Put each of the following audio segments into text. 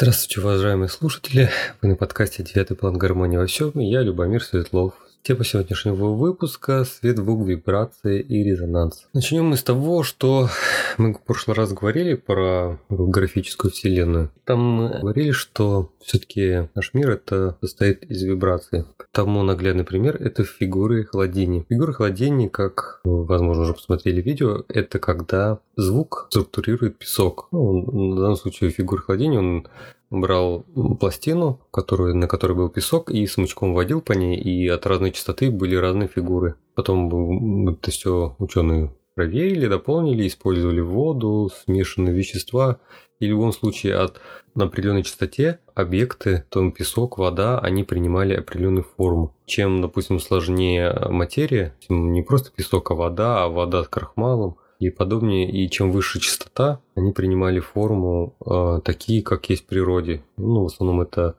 Здравствуйте, уважаемые слушатели. Вы на подкасте «Девятый план гармонии во всем». И я Любомир Светлов. Тема сегодняшнего выпуска – свет, звук, вибрации и резонанс. Начнем мы с того, что мы в прошлый раз говорили про графическую вселенную. Там говорили, что все-таки наш мир это состоит из вибраций. Тому наглядный пример – это фигуры холодения. Фигуры холодения, как, возможно, уже посмотрели видео, это когда звук структурирует песок. Ну, в данном случае фигуры холодения, он брал пластину, которую, на которой был песок, и смычком водил по ней, и от разной частоты были разные фигуры. Потом это все ученые проверили, дополнили, использовали воду, смешанные вещества. И в любом случае от на определенной частоте объекты, там песок, вода, они принимали определенную форму. Чем, допустим, сложнее материя, не просто песок, а вода, а вода с крахмалом, и подобнее. И чем выше частота, они принимали форму э, такие, как есть в природе. Ну, в основном это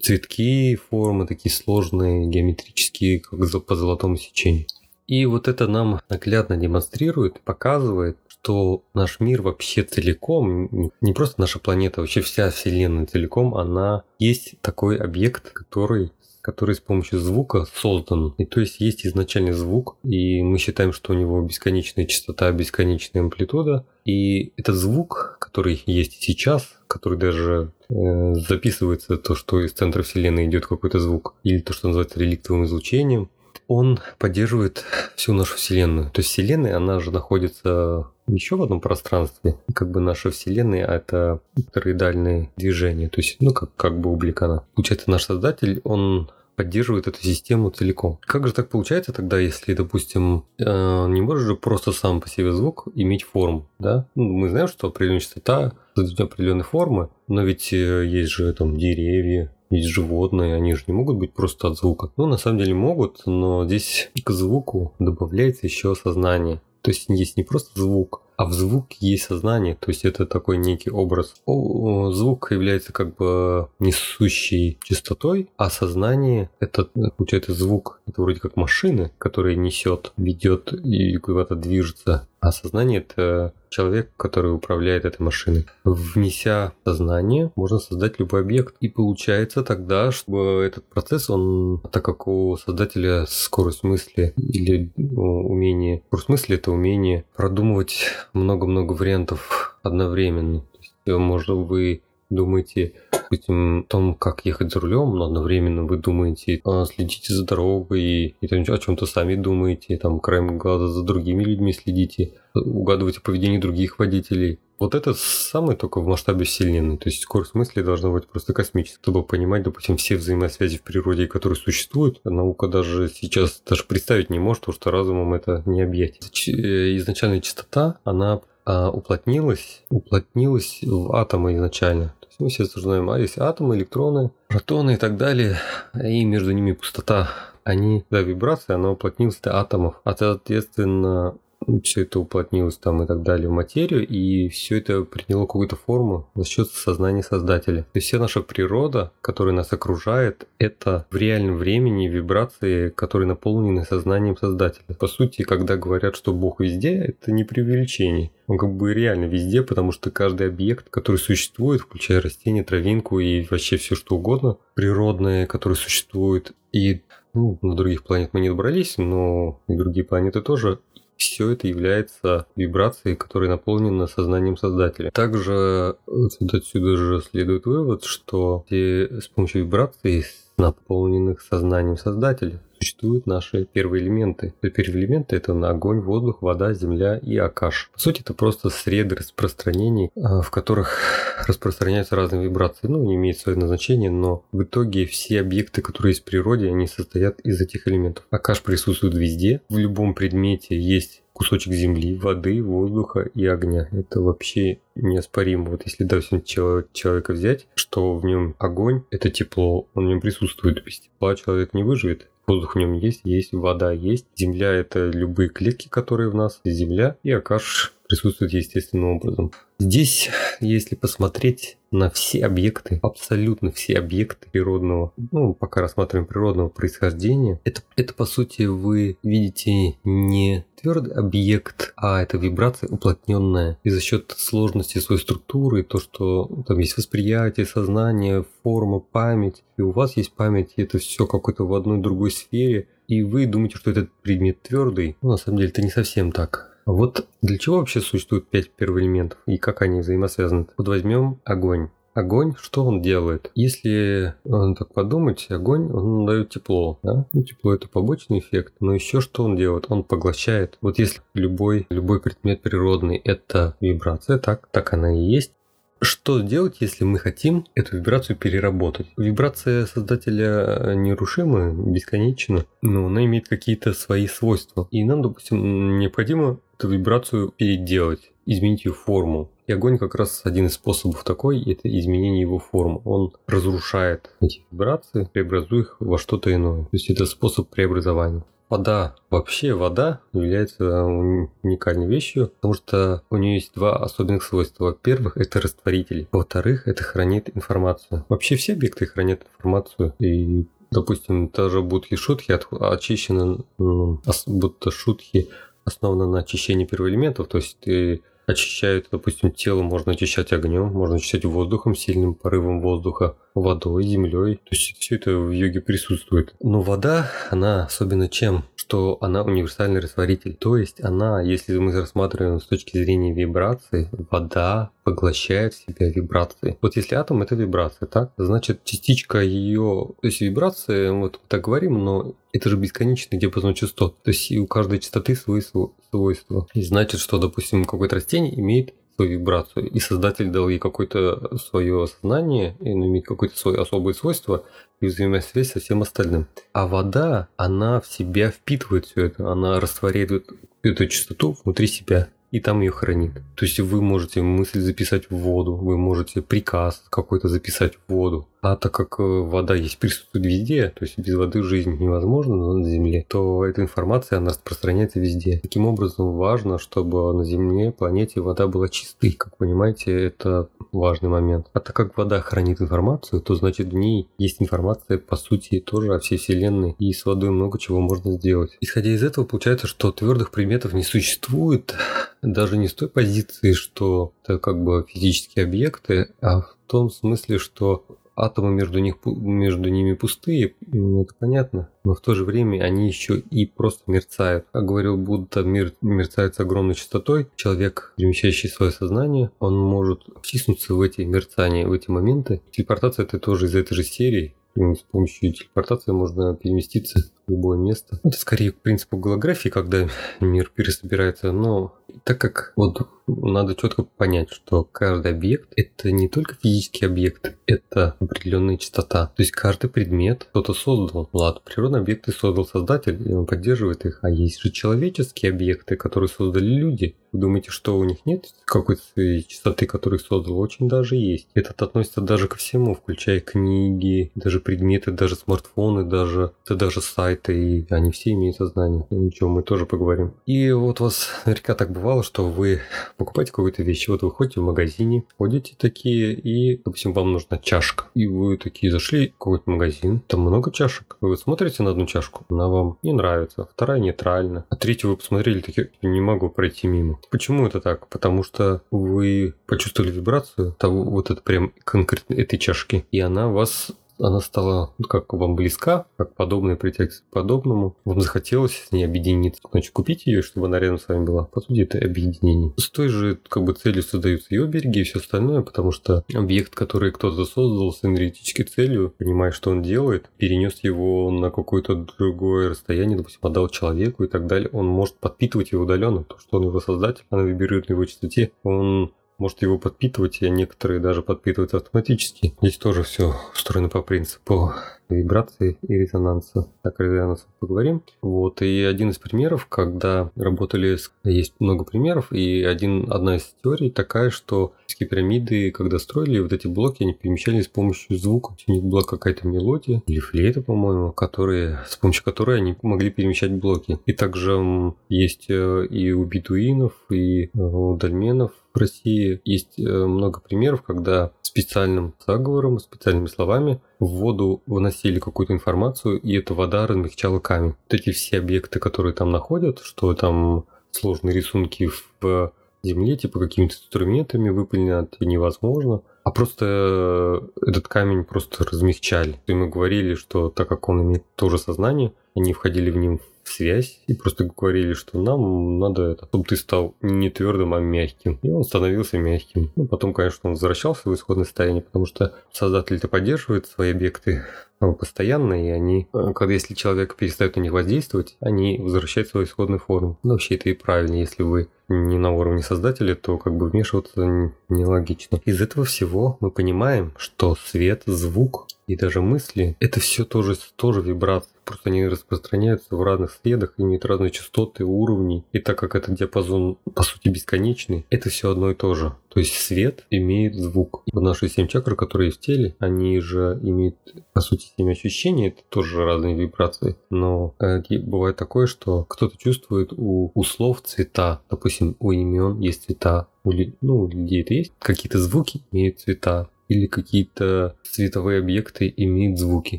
цветки, формы такие сложные, геометрические, как по золотому сечению. И вот это нам наглядно демонстрирует, показывает, что наш мир вообще целиком, не просто наша планета, вообще вся Вселенная целиком, она есть такой объект, который который с помощью звука создан. И то есть есть изначальный звук, и мы считаем, что у него бесконечная частота, бесконечная амплитуда. И этот звук, который есть сейчас, который даже э, записывается то, что из центра Вселенной идет какой-то звук, или то, что называется реликтовым излучением, он поддерживает всю нашу Вселенную. То есть Вселенная, она же находится еще в одном пространстве. Как бы наша Вселенная — это тороидальное движение, то есть, ну, как, как бы облик она. Получается, наш Создатель, он поддерживает эту систему целиком. Как же так получается тогда, если, допустим, э, не можешь же просто сам по себе звук иметь форму, да? Ну, мы знаем, что определенная частота определенной формы, но ведь э, есть же там деревья, есть животные, они же не могут быть просто от звука. Ну, на самом деле могут, но здесь к звуку добавляется еще сознание. То есть есть не просто звук, а в звук есть сознание, то есть это такой некий образ. Звук является как бы несущей частотой, а сознание это получается звук, это вроде как машины, которая несет, ведет и куда-то движется. А сознание это человек, который управляет этой машиной. Внеся сознание, можно создать любой объект. И получается тогда, чтобы этот процесс, он, так как у создателя скорость мысли или ну, умение, скорость мысли это умение продумывать много-много вариантов одновременно. То есть, э, может, вы думаете допустим, о том, как ехать за рулем, но одновременно вы думаете, а, следите за дорогой, и, и о чем-то сами думаете, там, краем глаза за другими людьми следите, угадываете поведение других водителей. Вот это самое только в масштабе Вселенной. То есть скорость мысли должна быть просто космической, чтобы понимать, допустим, все взаимосвязи в природе, которые существуют. Наука даже сейчас даже представить не может, потому что разумом это не объять. Э, изначальная частота, она а, уплотнилась, уплотнилась в атомы изначально. То есть мы все знаем, а есть атомы, электроны, протоны и так далее, и между ними пустота. Они, да, вибрация, она уплотнилась до атомов. А соответственно, все это уплотнилось там и так далее в материю, и все это приняло какую-то форму за счет сознания Создателя. То есть вся наша природа, которая нас окружает, это в реальном времени вибрации, которые наполнены сознанием Создателя. По сути, когда говорят, что Бог везде, это не преувеличение. Он как бы реально везде, потому что каждый объект, который существует, включая растения, травинку и вообще все что угодно, природное, которое существует, и ну, на других планет мы не добрались, но и другие планеты тоже все это является вибрацией, которая наполнена сознанием Создателя. Также отсюда же следует вывод, что с помощью вибраций, наполненных сознанием Создателя, существуют наши первые элементы. Первые элементы это огонь, воздух, вода, земля и акаш. По сути, это просто среды распространений, а, в которых распространяются разные вибрации. Ну, не имеет свое назначение, но в итоге все объекты, которые есть в природе, они состоят из этих элементов. Акаш присутствует везде. В любом предмете есть кусочек земли, воды, воздуха и огня. Это вообще неоспоримо. Вот если, допустим, человека взять, что в нем огонь – это тепло, он в нем присутствует. Без тепла человек не выживет. Воздух в нем есть, есть вода есть. Земля – это любые клетки, которые в нас. Земля и Акаш присутствует естественным образом. Здесь, если посмотреть на все объекты, абсолютно все объекты природного, ну, пока рассматриваем природного происхождения, это, это по сути вы видите не твердый объект, а это вибрация уплотненная. И за счет сложности своей структуры, то, что там есть восприятие, сознание, форма, память, и у вас есть память, и это все какой-то в одной другой сфере, и вы думаете, что этот предмет твердый, ну, на самом деле это не совсем так. Вот для чего вообще существует пять первоэлементов и как они взаимосвязаны? Вот возьмем огонь. Огонь, что он делает? Если он так подумать, огонь, он дает тепло. Да? Ну, тепло это побочный эффект, но еще что он делает? Он поглощает. Вот если любой, любой предмет природный это вибрация, так, так она и есть. Что делать, если мы хотим эту вибрацию переработать? Вибрация создателя нерушима, бесконечна, но она имеет какие-то свои свойства. И нам, допустим, необходимо эту вибрацию переделать, изменить ее форму. И огонь как раз один из способов такой, это изменение его формы. Он разрушает эти вибрации, преобразуя их во что-то иное. То есть это способ преобразования. Вода, вообще вода является уникальной вещью, потому что у нее есть два особенных свойства. Во-первых, это растворитель. Во-вторых, это хранит информацию. Вообще все объекты хранят информацию. И допустим, даже будки шутки очищены, ну, будто шутки основаны на очищении первоэлементов, то есть ты очищают, допустим, тело можно очищать огнем, можно очищать воздухом, сильным порывом воздуха, водой, землей. То есть все это в йоге присутствует. Но вода, она особенно чем? Что она универсальный растворитель. То есть она, если мы рассматриваем с точки зрения вибрации, вода поглощает в себя вибрации. Вот если атом это вибрация, так? Значит, частичка ее, то есть вибрация, вот так говорим, но это же бесконечный диапазон частот. То есть и у каждой частоты свои свойства. И значит, что, допустим, какое-то растение имеет свою вибрацию, и создатель дал ей какое-то свое сознание, и какое-то свое особое свойство и взаимосвязь со всем остальным. А вода, она в себя впитывает все это, она растворяет эту частоту внутри себя и там ее хранит. То есть вы можете мысль записать в воду, вы можете приказ какой-то записать в воду, а так как э, вода есть присутствует везде, то есть без воды жизнь невозможна на Земле, то эта информация она распространяется везде. Таким образом, важно, чтобы на Земле, планете вода была чистой. Как понимаете, это важный момент. А так как вода хранит информацию, то значит в ней есть информация по сути тоже о всей Вселенной, и с водой много чего можно сделать. Исходя из этого, получается, что твердых предметов не существует, даже не с той позиции, что это как бы физические объекты, а в том смысле, что атомы между, них, между ними пустые, это понятно, но в то же время они еще и просто мерцают. Как говорил Будда, мир мерцает с огромной частотой. Человек, перемещающий свое сознание, он может втиснуться в эти мерцания, в эти моменты. Телепортация это тоже из этой же серии. С помощью телепортации можно переместиться любое место. Это скорее к принципу голографии, когда мир пересобирается, но так как вот надо четко понять, что каждый объект это не только физический объект, это определенная частота. То есть каждый предмет кто-то создал. Ладно, природные объекты создал создатель, и он поддерживает их. А есть же человеческие объекты, которые создали люди. Вы думаете, что у них нет какой-то частоты, которую создал? Очень даже есть. Это относится даже ко всему, включая книги, даже предметы, даже смартфоны, даже, это даже сайты, и они все имеют сознание. Ничего, мы тоже поговорим. И вот у вас наверняка так бывало, что вы покупаете какую-то вещь, вот вы ходите в магазине, ходите такие, и, допустим, вам нужна чашка. И вы такие зашли в какой-то магазин, там много чашек. Вы смотрите на одну чашку, она вам не нравится, вторая нейтральна, а третью вы посмотрели, такие, не могу пройти мимо. Почему это так? Потому что вы почувствовали вибрацию того, вот это прям конкретно этой чашки, и она вас она стала ну, как вам близка, как подобная притягивается к подобному. Вам захотелось с ней объединиться. Значит, купить ее, чтобы она рядом с вами была. По сути, это объединение. С той же как бы целью создаются и обереги, и все остальное, потому что объект, который кто-то создал с энергетической целью, понимая, что он делает, перенес его на какое-то другое расстояние, допустим, отдал человеку и так далее, он может подпитывать его удаленно, то, что он его создатель, она вибрирует на его частоте, он может его подпитывать, а некоторые даже подпитывают автоматически. Здесь тоже все устроено по принципу вибрации и резонанса. Так, о резонансе поговорим. Вот, и один из примеров, когда работали с... Есть много примеров, и один, одна из теорий такая, что пирамиды, когда строили, вот эти блоки, они перемещались с помощью звука. У них была какая-то мелодия, или флейта, по-моему, которые, с помощью которой они могли перемещать блоки. И также есть э, и у бедуинов, и э, у дольменов в России есть э, много примеров, когда специальным заговором, специальными словами в воду выносили какую-то информацию, и эта вода размягчала камень. Вот эти все объекты, которые там находят, что там сложные рисунки в земле, типа какими-то инструментами выполнять невозможно, а просто этот камень просто размягчали. И мы говорили, что так как он имеет тоже сознание, они входили в ним связь и просто говорили, что нам надо, чтобы ты стал не твердым, а мягким. И он становился мягким. Ну, потом, конечно, он возвращался в исходное состояние, потому что создатель-то поддерживает свои объекты постоянно, и они, э, когда если человек перестает на них воздействовать, они возвращают свою исходную форму. Ну, вообще это и правильно, если вы не на уровне создателя, то как бы вмешиваться нелогично. Из этого всего мы понимаем, что свет, звук и даже мысли – это все тоже, тоже вибрации. Просто они распространяются в разных следах, имеют разные частоты, уровни. И так как этот диапазон, по сути, бесконечный, это все одно и то же. То есть свет имеет звук. И наши семь чакр, которые в теле, они же имеют, по сути, семь ощущений, это тоже разные вибрации. Но э, бывает такое, что кто-то чувствует у, у слов цвета. Допустим, у имен есть цвета, у, ну, у людей это есть. Какие-то звуки имеют цвета или какие-то световые объекты имеют звуки,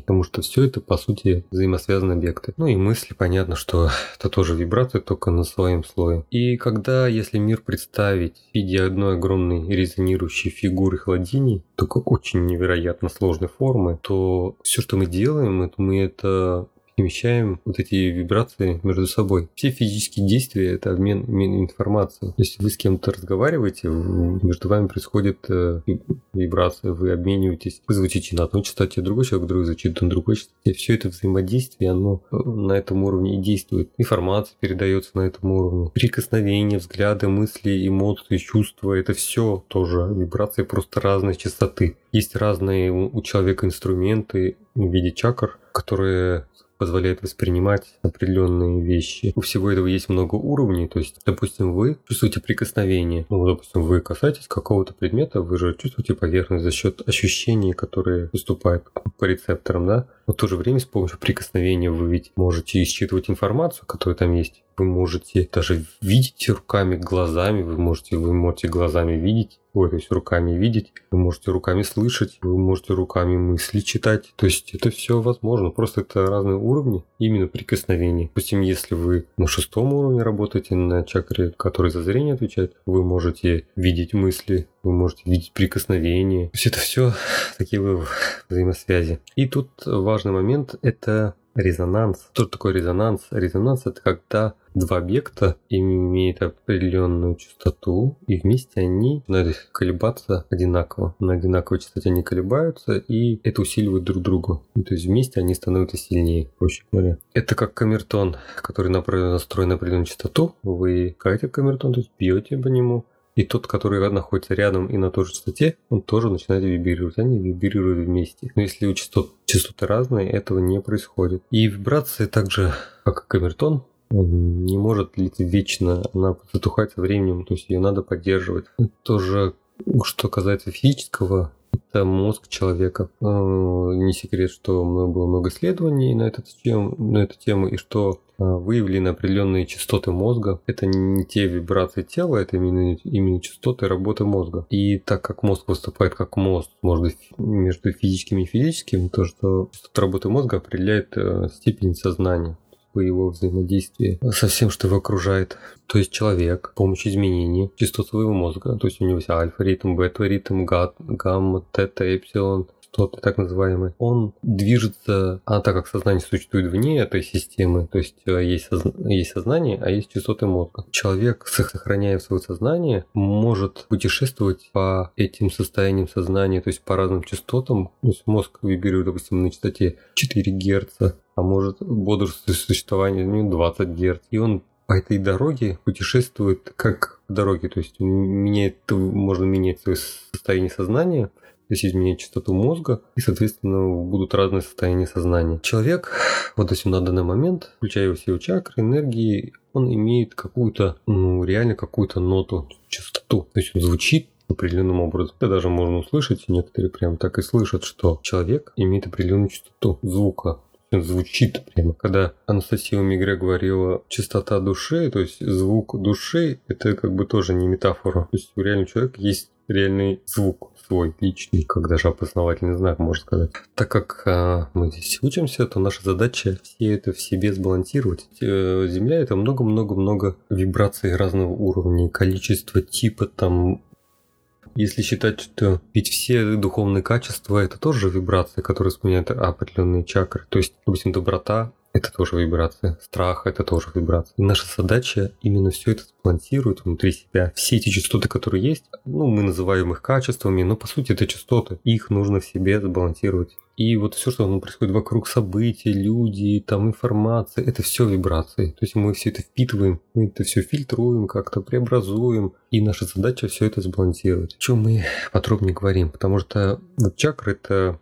потому что все это, по сути, взаимосвязанные объекты. Ну и мысли, понятно, что это тоже вибрация, только на своем слое. И когда, если мир представить в виде одной огромной резонирующей фигуры холодини, только очень невероятно сложной формы, то все, что мы делаем, это мы это перемещаем вот эти вибрации между собой. Все физические действия – это обмен, обмен информацией. Если вы с кем-то разговариваете, между вами происходит э, вибрация, вы обмениваетесь, вы звучите на одной частоте, другой человек другой звучит на другой частоте. Все это взаимодействие, оно э, на этом уровне и действует. Информация передается на этом уровне. Прикосновения, взгляды, мысли, эмоции, чувства – это все тоже вибрации просто разной частоты. Есть разные у человека инструменты в виде чакр, которые позволяет воспринимать определенные вещи. У всего этого есть много уровней, то есть, допустим, вы чувствуете прикосновение, ну, допустим, вы касаетесь какого-то предмета, вы же чувствуете поверхность за счет ощущений, которые поступают по рецепторам, да, но в то же время с помощью прикосновения вы ведь можете считывать информацию, которая там есть. Вы можете даже видеть руками, глазами, вы можете, вы можете глазами видеть Ой, то есть руками видеть, вы можете руками слышать, вы можете руками мысли читать. То есть это все возможно. Просто это разные уровни именно прикосновений. Допустим, если вы на шестом уровне работаете на чакре, который за зрение отвечает, вы можете видеть мысли, вы можете видеть прикосновения. То есть это все такие взаимосвязи. И тут важный момент – это резонанс. Что такое резонанс? Резонанс это когда два объекта имеют определенную частоту, и вместе они начинают колебаться одинаково. На одинаковой частоте они колебаются, и это усиливает друг друга. То есть вместе они становятся сильнее, проще говоря. Это как камертон, который настроен на определенную частоту. Вы каете камертон, то есть бьете по нему, и тот, который находится рядом и на той же частоте, он тоже начинает вибрировать. Они вибрируют вместе. Но если у частот, частоты разные, этого не происходит. И вибрация также, как и камертон, не может длиться вечно, она затухает со временем, то есть ее надо поддерживать. Тоже, что касается физического, это мозг человека. Э, не секрет, что было много исследований на тему, на эту тему и что э, выявлены определенные частоты мозга. Это не те вибрации тела, это именно, именно частоты работы мозга. И так как мозг выступает как мост может между физическим и физическим, то, что частота работы мозга определяет э, степень сознания по его взаимодействии со всем, что его окружает. То есть человек с помощью изменений частот своего мозга, то есть у него есть альфа-ритм, бета-ритм, гамма, тета, эпсилон, что-то так называемое, он движется, а так как сознание существует вне этой системы, то есть э, есть, созна- есть сознание, а есть частоты мозга. Человек, сохраняя свое сознание, может путешествовать по этим состояниям сознания, то есть по разным частотам. То есть мозг вибрирует, допустим, на частоте 4 Гц, а может бодрствовать существование ну, 20 Гц. И он по этой дороге путешествует как по дороге, то есть меняет, можно менять свое состояние сознания, есть изменять частоту мозга, и, соответственно, будут разные состояния сознания. Человек, вот допустим, на данный момент, включая все его чакры, энергии, он имеет какую-то, ну, реально какую-то ноту, частоту. То есть он звучит определенным образом. Это даже можно услышать, некоторые прям так и слышат, что человек имеет определенную частоту звука звучит прямо. Когда Анастасия Мигре говорила чистота души, то есть звук души, это как бы тоже не метафора. То есть у реального человека есть реальный звук свой, личный, как даже опознавательный знак, можно сказать. Так как а, мы здесь учимся, то наша задача все это в себе сбалансировать. Э, Земля это много-много-много вибраций разного уровня, количество, типа там если считать, что ведь все духовные качества это тоже вибрации, которые сменяют определенные чакры. То есть, допустим, доброта это тоже вибрация. Страх – это тоже вибрация. И наша задача именно все это сбалансировать внутри себя. Все эти частоты, которые есть, ну, мы называем их качествами, но по сути это частоты. Их нужно в себе сбалансировать. И вот все, что ну, происходит вокруг событий, люди, там информация, это все вибрации. То есть мы все это впитываем, мы это все фильтруем, как-то преобразуем. И наша задача все это сбалансировать. О чем мы подробнее говорим? Потому что вот чакры это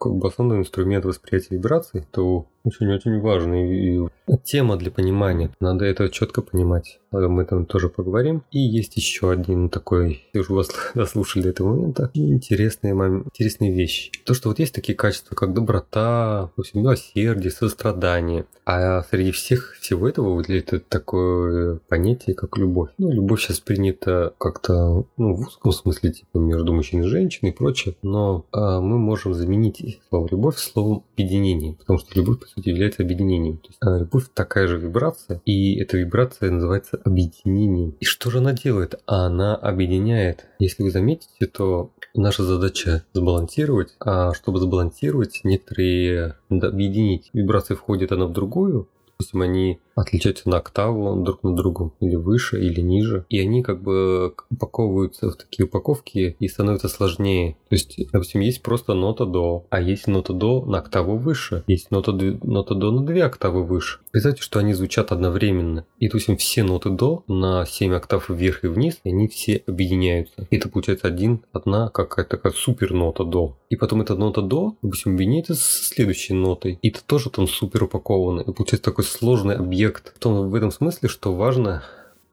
как бы основной инструмент восприятия вибраций, то очень-очень важный тема для понимания. Надо это четко понимать. Мы там тоже поговорим. И есть еще один такой, если уже вас дослушали до этого момента, интересные, момент, интересные вещи. То, что вот есть такие качества, как доброта, милосердие, сострадание. А среди всех всего этого выделяет такое понятие, как любовь. Ну, любовь сейчас принята как-то ну, в узком смысле, типа между мужчиной и женщиной и прочее. Но а, мы можем заменить слово любовь словом объединение, потому что любовь, сути, является объединением. То есть, а, любовь такая же вибрация, и эта вибрация называется объединением. И что же она делает? Она объединяет. Если вы заметите, то наша задача сбалансировать, а чтобы сбалансировать, некоторые объединить. Вибрации входят одна в другую, допустим, они отличаются на октаву друг на другу, или выше, или ниже. И они как бы упаковываются в такие упаковки и становятся сложнее. То есть, допустим, есть просто нота до, а есть нота до на октаву выше, есть нота, нота до на две октавы выше. Представьте, что они звучат одновременно. И, допустим, все ноты до на 7 октав вверх и вниз, и они все объединяются. И это получается один, одна какая-то такая супер нота до. И потом эта нота до, допустим, объединяется с следующей нотой. И это тоже там супер упаковано. И получается такой сложный объект объект в, том, в этом смысле, что важно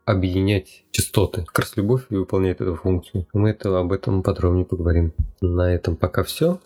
объединять частоты. Как раз любовь выполняет эту функцию. Мы это, об этом подробнее поговорим. На этом пока все.